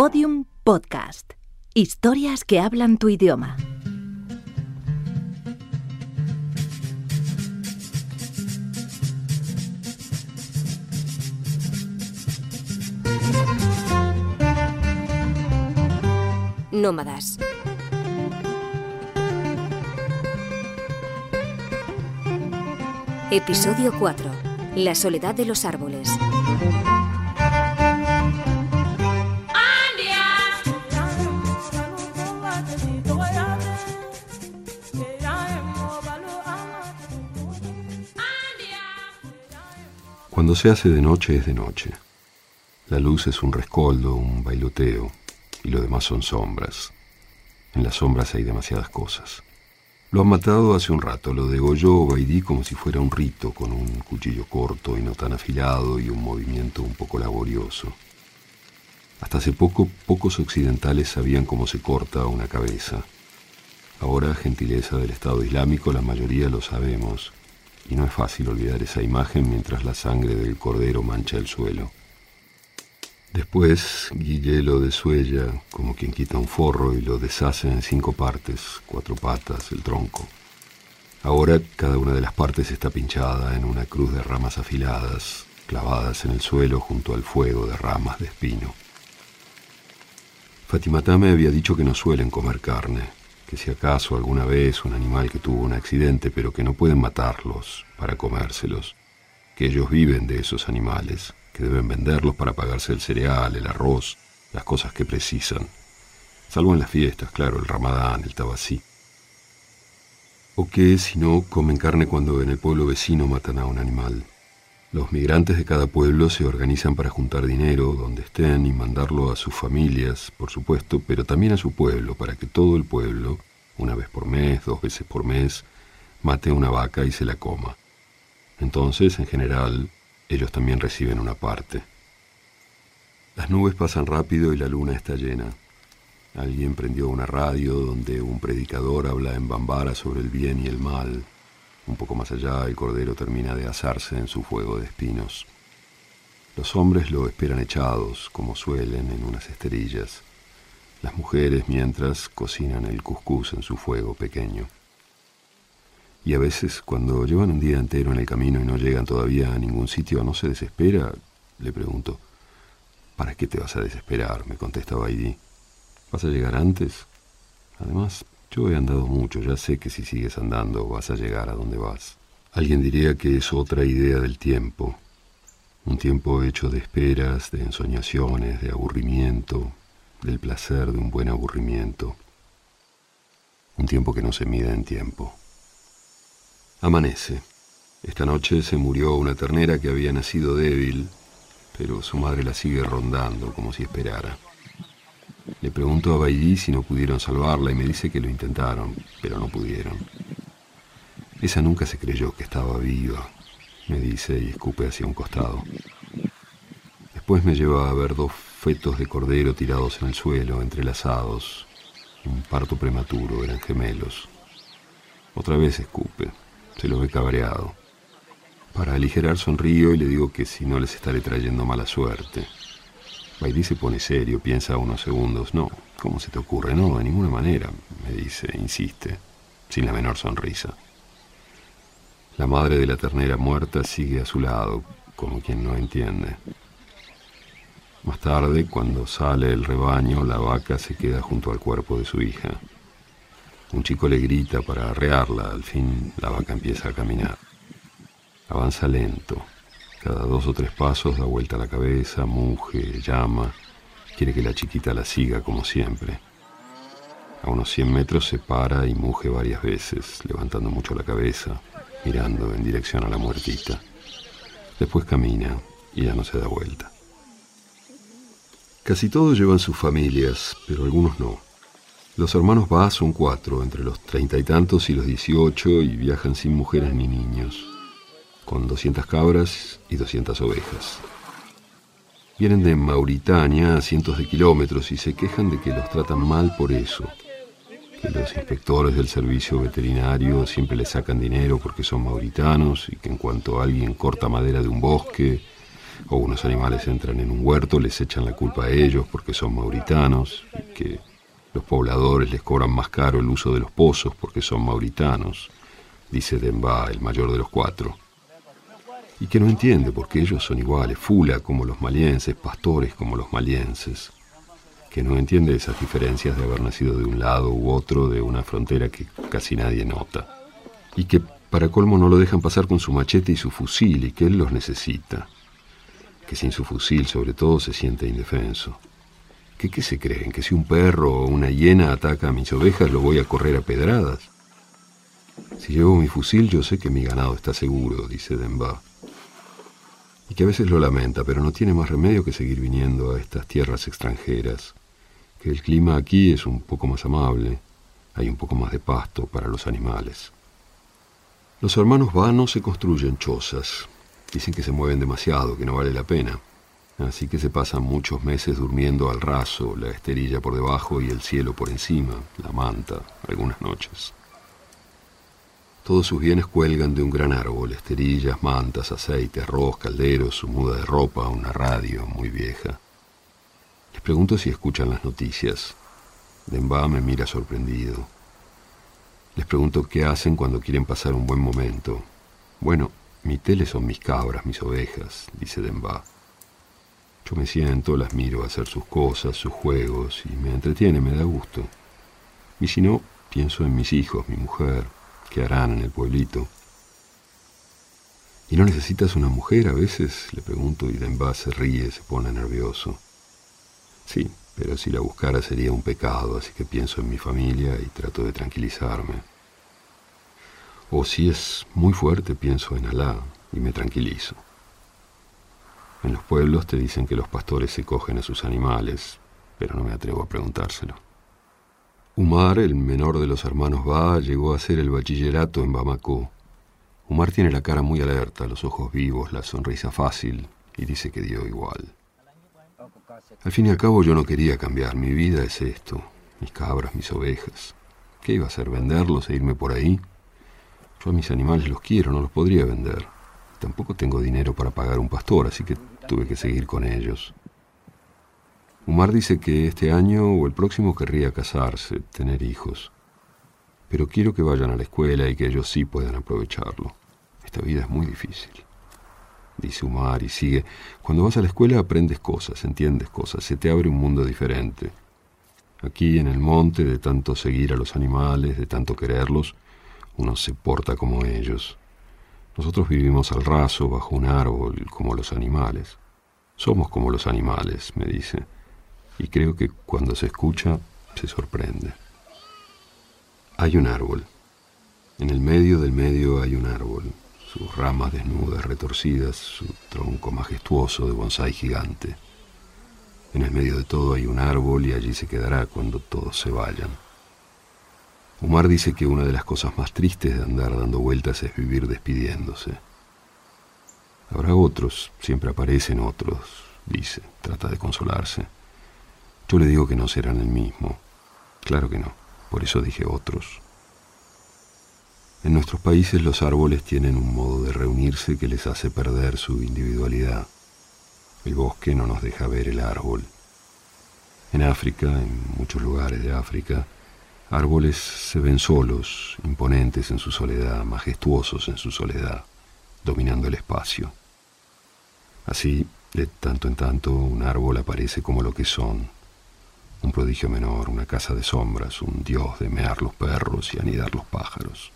Podium Podcast. Historias que hablan tu idioma. Nómadas. Episodio 4. La soledad de los árboles. Cuando se hace de noche es de noche. La luz es un rescoldo, un bailoteo, y lo demás son sombras. En las sombras hay demasiadas cosas. Lo han matado hace un rato, lo degolló Baidí como si fuera un rito, con un cuchillo corto y no tan afilado y un movimiento un poco laborioso. Hasta hace poco, pocos occidentales sabían cómo se corta una cabeza. Ahora, gentileza del Estado Islámico, la mayoría lo sabemos, y no es fácil olvidar esa imagen mientras la sangre del cordero mancha el suelo. Después, Guille lo desuella como quien quita un forro y lo deshace en cinco partes, cuatro patas, el tronco. Ahora cada una de las partes está pinchada en una cruz de ramas afiladas, clavadas en el suelo junto al fuego de ramas de espino. Fatimatá me había dicho que no suelen comer carne, que si acaso alguna vez un animal que tuvo un accidente, pero que no pueden matarlos para comérselos, que ellos viven de esos animales, que deben venderlos para pagarse el cereal, el arroz, las cosas que precisan. Salvo en las fiestas, claro, el ramadán, el tabasí. O que, si no, comen carne cuando en el pueblo vecino matan a un animal. Los migrantes de cada pueblo se organizan para juntar dinero donde estén y mandarlo a sus familias, por supuesto, pero también a su pueblo, para que todo el pueblo, una vez por mes, dos veces por mes, mate una vaca y se la coma. Entonces, en general, ellos también reciben una parte. Las nubes pasan rápido y la luna está llena. Alguien prendió una radio donde un predicador habla en bambara sobre el bien y el mal, un poco más allá, el cordero termina de asarse en su fuego de espinos. Los hombres lo esperan echados, como suelen, en unas esterillas. Las mujeres, mientras, cocinan el cuscús en su fuego pequeño. Y a veces, cuando llevan un día entero en el camino y no llegan todavía a ningún sitio, ¿no se desespera? Le pregunto. ¿Para qué te vas a desesperar? me contesta Baidi. ¿Vas a llegar antes? Además, yo he andado mucho, ya sé que si sigues andando vas a llegar a donde vas. Alguien diría que es otra idea del tiempo, un tiempo hecho de esperas, de ensoñaciones, de aburrimiento, del placer de un buen aburrimiento, un tiempo que no se mide en tiempo. Amanece. Esta noche se murió una ternera que había nacido débil, pero su madre la sigue rondando como si esperara. Le pregunto a Bailí si no pudieron salvarla y me dice que lo intentaron, pero no pudieron. Esa nunca se creyó que estaba viva, me dice y escupe hacia un costado. Después me lleva a ver dos fetos de cordero tirados en el suelo, entrelazados. Un parto prematuro, eran gemelos. Otra vez escupe, se lo ve cabreado. Para aligerar sonrío y le digo que si no les estaré trayendo mala suerte. Bailí se pone serio, piensa unos segundos. No, ¿cómo se te ocurre? No, de ninguna manera, me dice, insiste, sin la menor sonrisa. La madre de la ternera muerta sigue a su lado, como quien no entiende. Más tarde, cuando sale el rebaño, la vaca se queda junto al cuerpo de su hija. Un chico le grita para arrearla, al fin la vaca empieza a caminar. Avanza lento, cada dos o tres pasos da vuelta la cabeza, muge, llama, quiere que la chiquita la siga como siempre. A unos 100 metros se para y muge varias veces, levantando mucho la cabeza, mirando en dirección a la muertita. Después camina y ya no se da vuelta. Casi todos llevan sus familias, pero algunos no. Los hermanos Ba son cuatro, entre los treinta y tantos y los dieciocho, y viajan sin mujeres ni niños con 200 cabras y 200 ovejas. Vienen de Mauritania a cientos de kilómetros y se quejan de que los tratan mal por eso, que los inspectores del servicio veterinario siempre les sacan dinero porque son mauritanos y que en cuanto alguien corta madera de un bosque, O unos animales entran en un huerto, les echan la culpa a ellos porque son mauritanos, y que los pobladores les cobran más caro el uso de los pozos porque son mauritanos, dice Demba, el mayor de los cuatro. Y que no entiende porque ellos son iguales, fula como los malienses, pastores como los malienses. Que no entiende esas diferencias de haber nacido de un lado u otro de una frontera que casi nadie nota. Y que para colmo no lo dejan pasar con su machete y su fusil y que él los necesita. Que sin su fusil sobre todo se siente indefenso. ¿Que qué se creen? ¿Que si un perro o una hiena ataca a mis ovejas lo voy a correr a pedradas? Si llevo mi fusil yo sé que mi ganado está seguro, dice Demba. Y que a veces lo lamenta, pero no tiene más remedio que seguir viniendo a estas tierras extranjeras. Que el clima aquí es un poco más amable, hay un poco más de pasto para los animales. Los hermanos Va no se construyen chozas. Dicen que se mueven demasiado, que no vale la pena. Así que se pasan muchos meses durmiendo al raso, la esterilla por debajo y el cielo por encima, la manta, algunas noches. Todos sus bienes cuelgan de un gran árbol, esterillas, mantas, aceite, arroz, calderos, su muda de ropa, una radio muy vieja. Les pregunto si escuchan las noticias. Demba me mira sorprendido. Les pregunto qué hacen cuando quieren pasar un buen momento. Bueno, mi tele son mis cabras, mis ovejas, dice Demba. Yo me siento, las miro hacer sus cosas, sus juegos, y me entretiene, me da gusto. Y si no, pienso en mis hijos, mi mujer, qué harán en el pueblito. ¿Y no necesitas una mujer a veces? Le pregunto y Demba se ríe, se pone nervioso. Sí, pero si la buscara sería un pecado, así que pienso en mi familia y trato de tranquilizarme. O si es muy fuerte, pienso en Alá y me tranquilizo. En los pueblos te dicen que los pastores se cogen a sus animales, pero no me atrevo a preguntárselo. Umar, el menor de los hermanos Ba, llegó a hacer el bachillerato en Bamako. Umar tiene la cara muy alerta, los ojos vivos, la sonrisa fácil, y dice que dio igual. Al fin y al cabo yo no quería cambiar, mi vida es esto, mis cabras, mis ovejas. ¿Qué iba a hacer? ¿Venderlos e irme por ahí? Yo a mis animales los quiero, no los podría vender. Tampoco tengo dinero para pagar un pastor, así que tuve que seguir con ellos. Umar dice que este año o el próximo querría casarse, tener hijos. Pero quiero que vayan a la escuela y que ellos sí puedan aprovecharlo. Esta vida es muy difícil dice Umar y sigue, cuando vas a la escuela aprendes cosas, entiendes cosas, se te abre un mundo diferente. Aquí en el monte, de tanto seguir a los animales, de tanto quererlos, uno se porta como ellos. Nosotros vivimos al raso, bajo un árbol, como los animales. Somos como los animales, me dice, y creo que cuando se escucha, se sorprende. Hay un árbol. En el medio del medio hay un árbol, sus ramas desnudas, retorcidas, su tronco majestuoso de bonsái gigante. En el medio de todo hay un árbol y allí se quedará cuando todos se vayan. Omar dice que una de las cosas más tristes de andar dando vueltas es vivir despidiéndose. Habrá otros, siempre aparecen otros, dice, trata de consolarse. Yo le digo que no serán el mismo. Claro que no, por eso dije otros. En nuestros países los árboles tienen un modo de reunirse que les hace perder su individualidad. El bosque no nos deja ver el árbol. En África, en muchos lugares de África, árboles se ven solos, imponentes en su soledad, majestuosos en su soledad, dominando el espacio. Así, de tanto en tanto, un árbol aparece como lo que son, un prodigio menor, una casa de sombras, un dios de mear los perros y anidar los pájaros.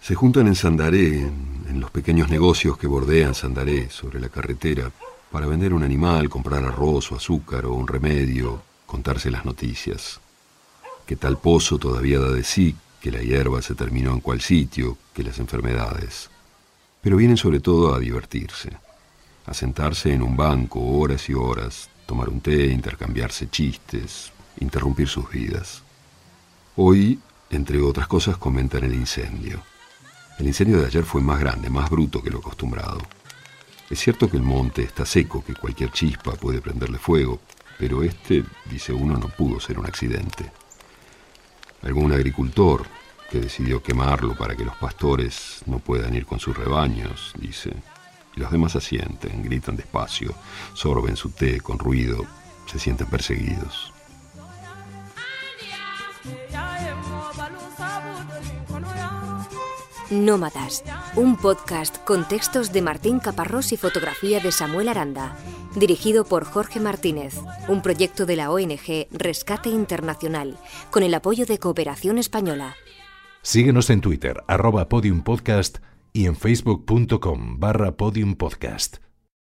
Se juntan en Sandaré, en, los pequeños negocios que bordean Sandaré sobre la carretera, para vender un animal, comprar arroz o azúcar o un remedio, contarse las noticias. Que tal pozo todavía da de sí, que la hierba se terminó en cual sitio, que las enfermedades. Pero vienen sobre todo a divertirse, a sentarse en un banco horas y horas, tomar un té, intercambiarse chistes, interrumpir sus vidas. Hoy, entre otras cosas, comentan el incendio. El incendio de ayer fue más grande, más bruto que lo acostumbrado. Es cierto que el monte está seco, que cualquier chispa puede prenderle fuego, pero este, dice uno, no pudo ser un accidente. Algún agricultor que decidió quemarlo para que los pastores no puedan ir con sus rebaños, dice, Y los demás asienten, gritan despacio, sorben su té con ruido, se sienten perseguidos. Nómadas, un podcast con textos de Martín Caparrós y fotografía de Samuel Aranda, dirigido por Jorge Martínez, un proyecto de la ONG Rescate Internacional, con el apoyo de Cooperación Española. Síguenos en Twitter, arroba podiumpodcast y en facebook.com barra podiumpodcast.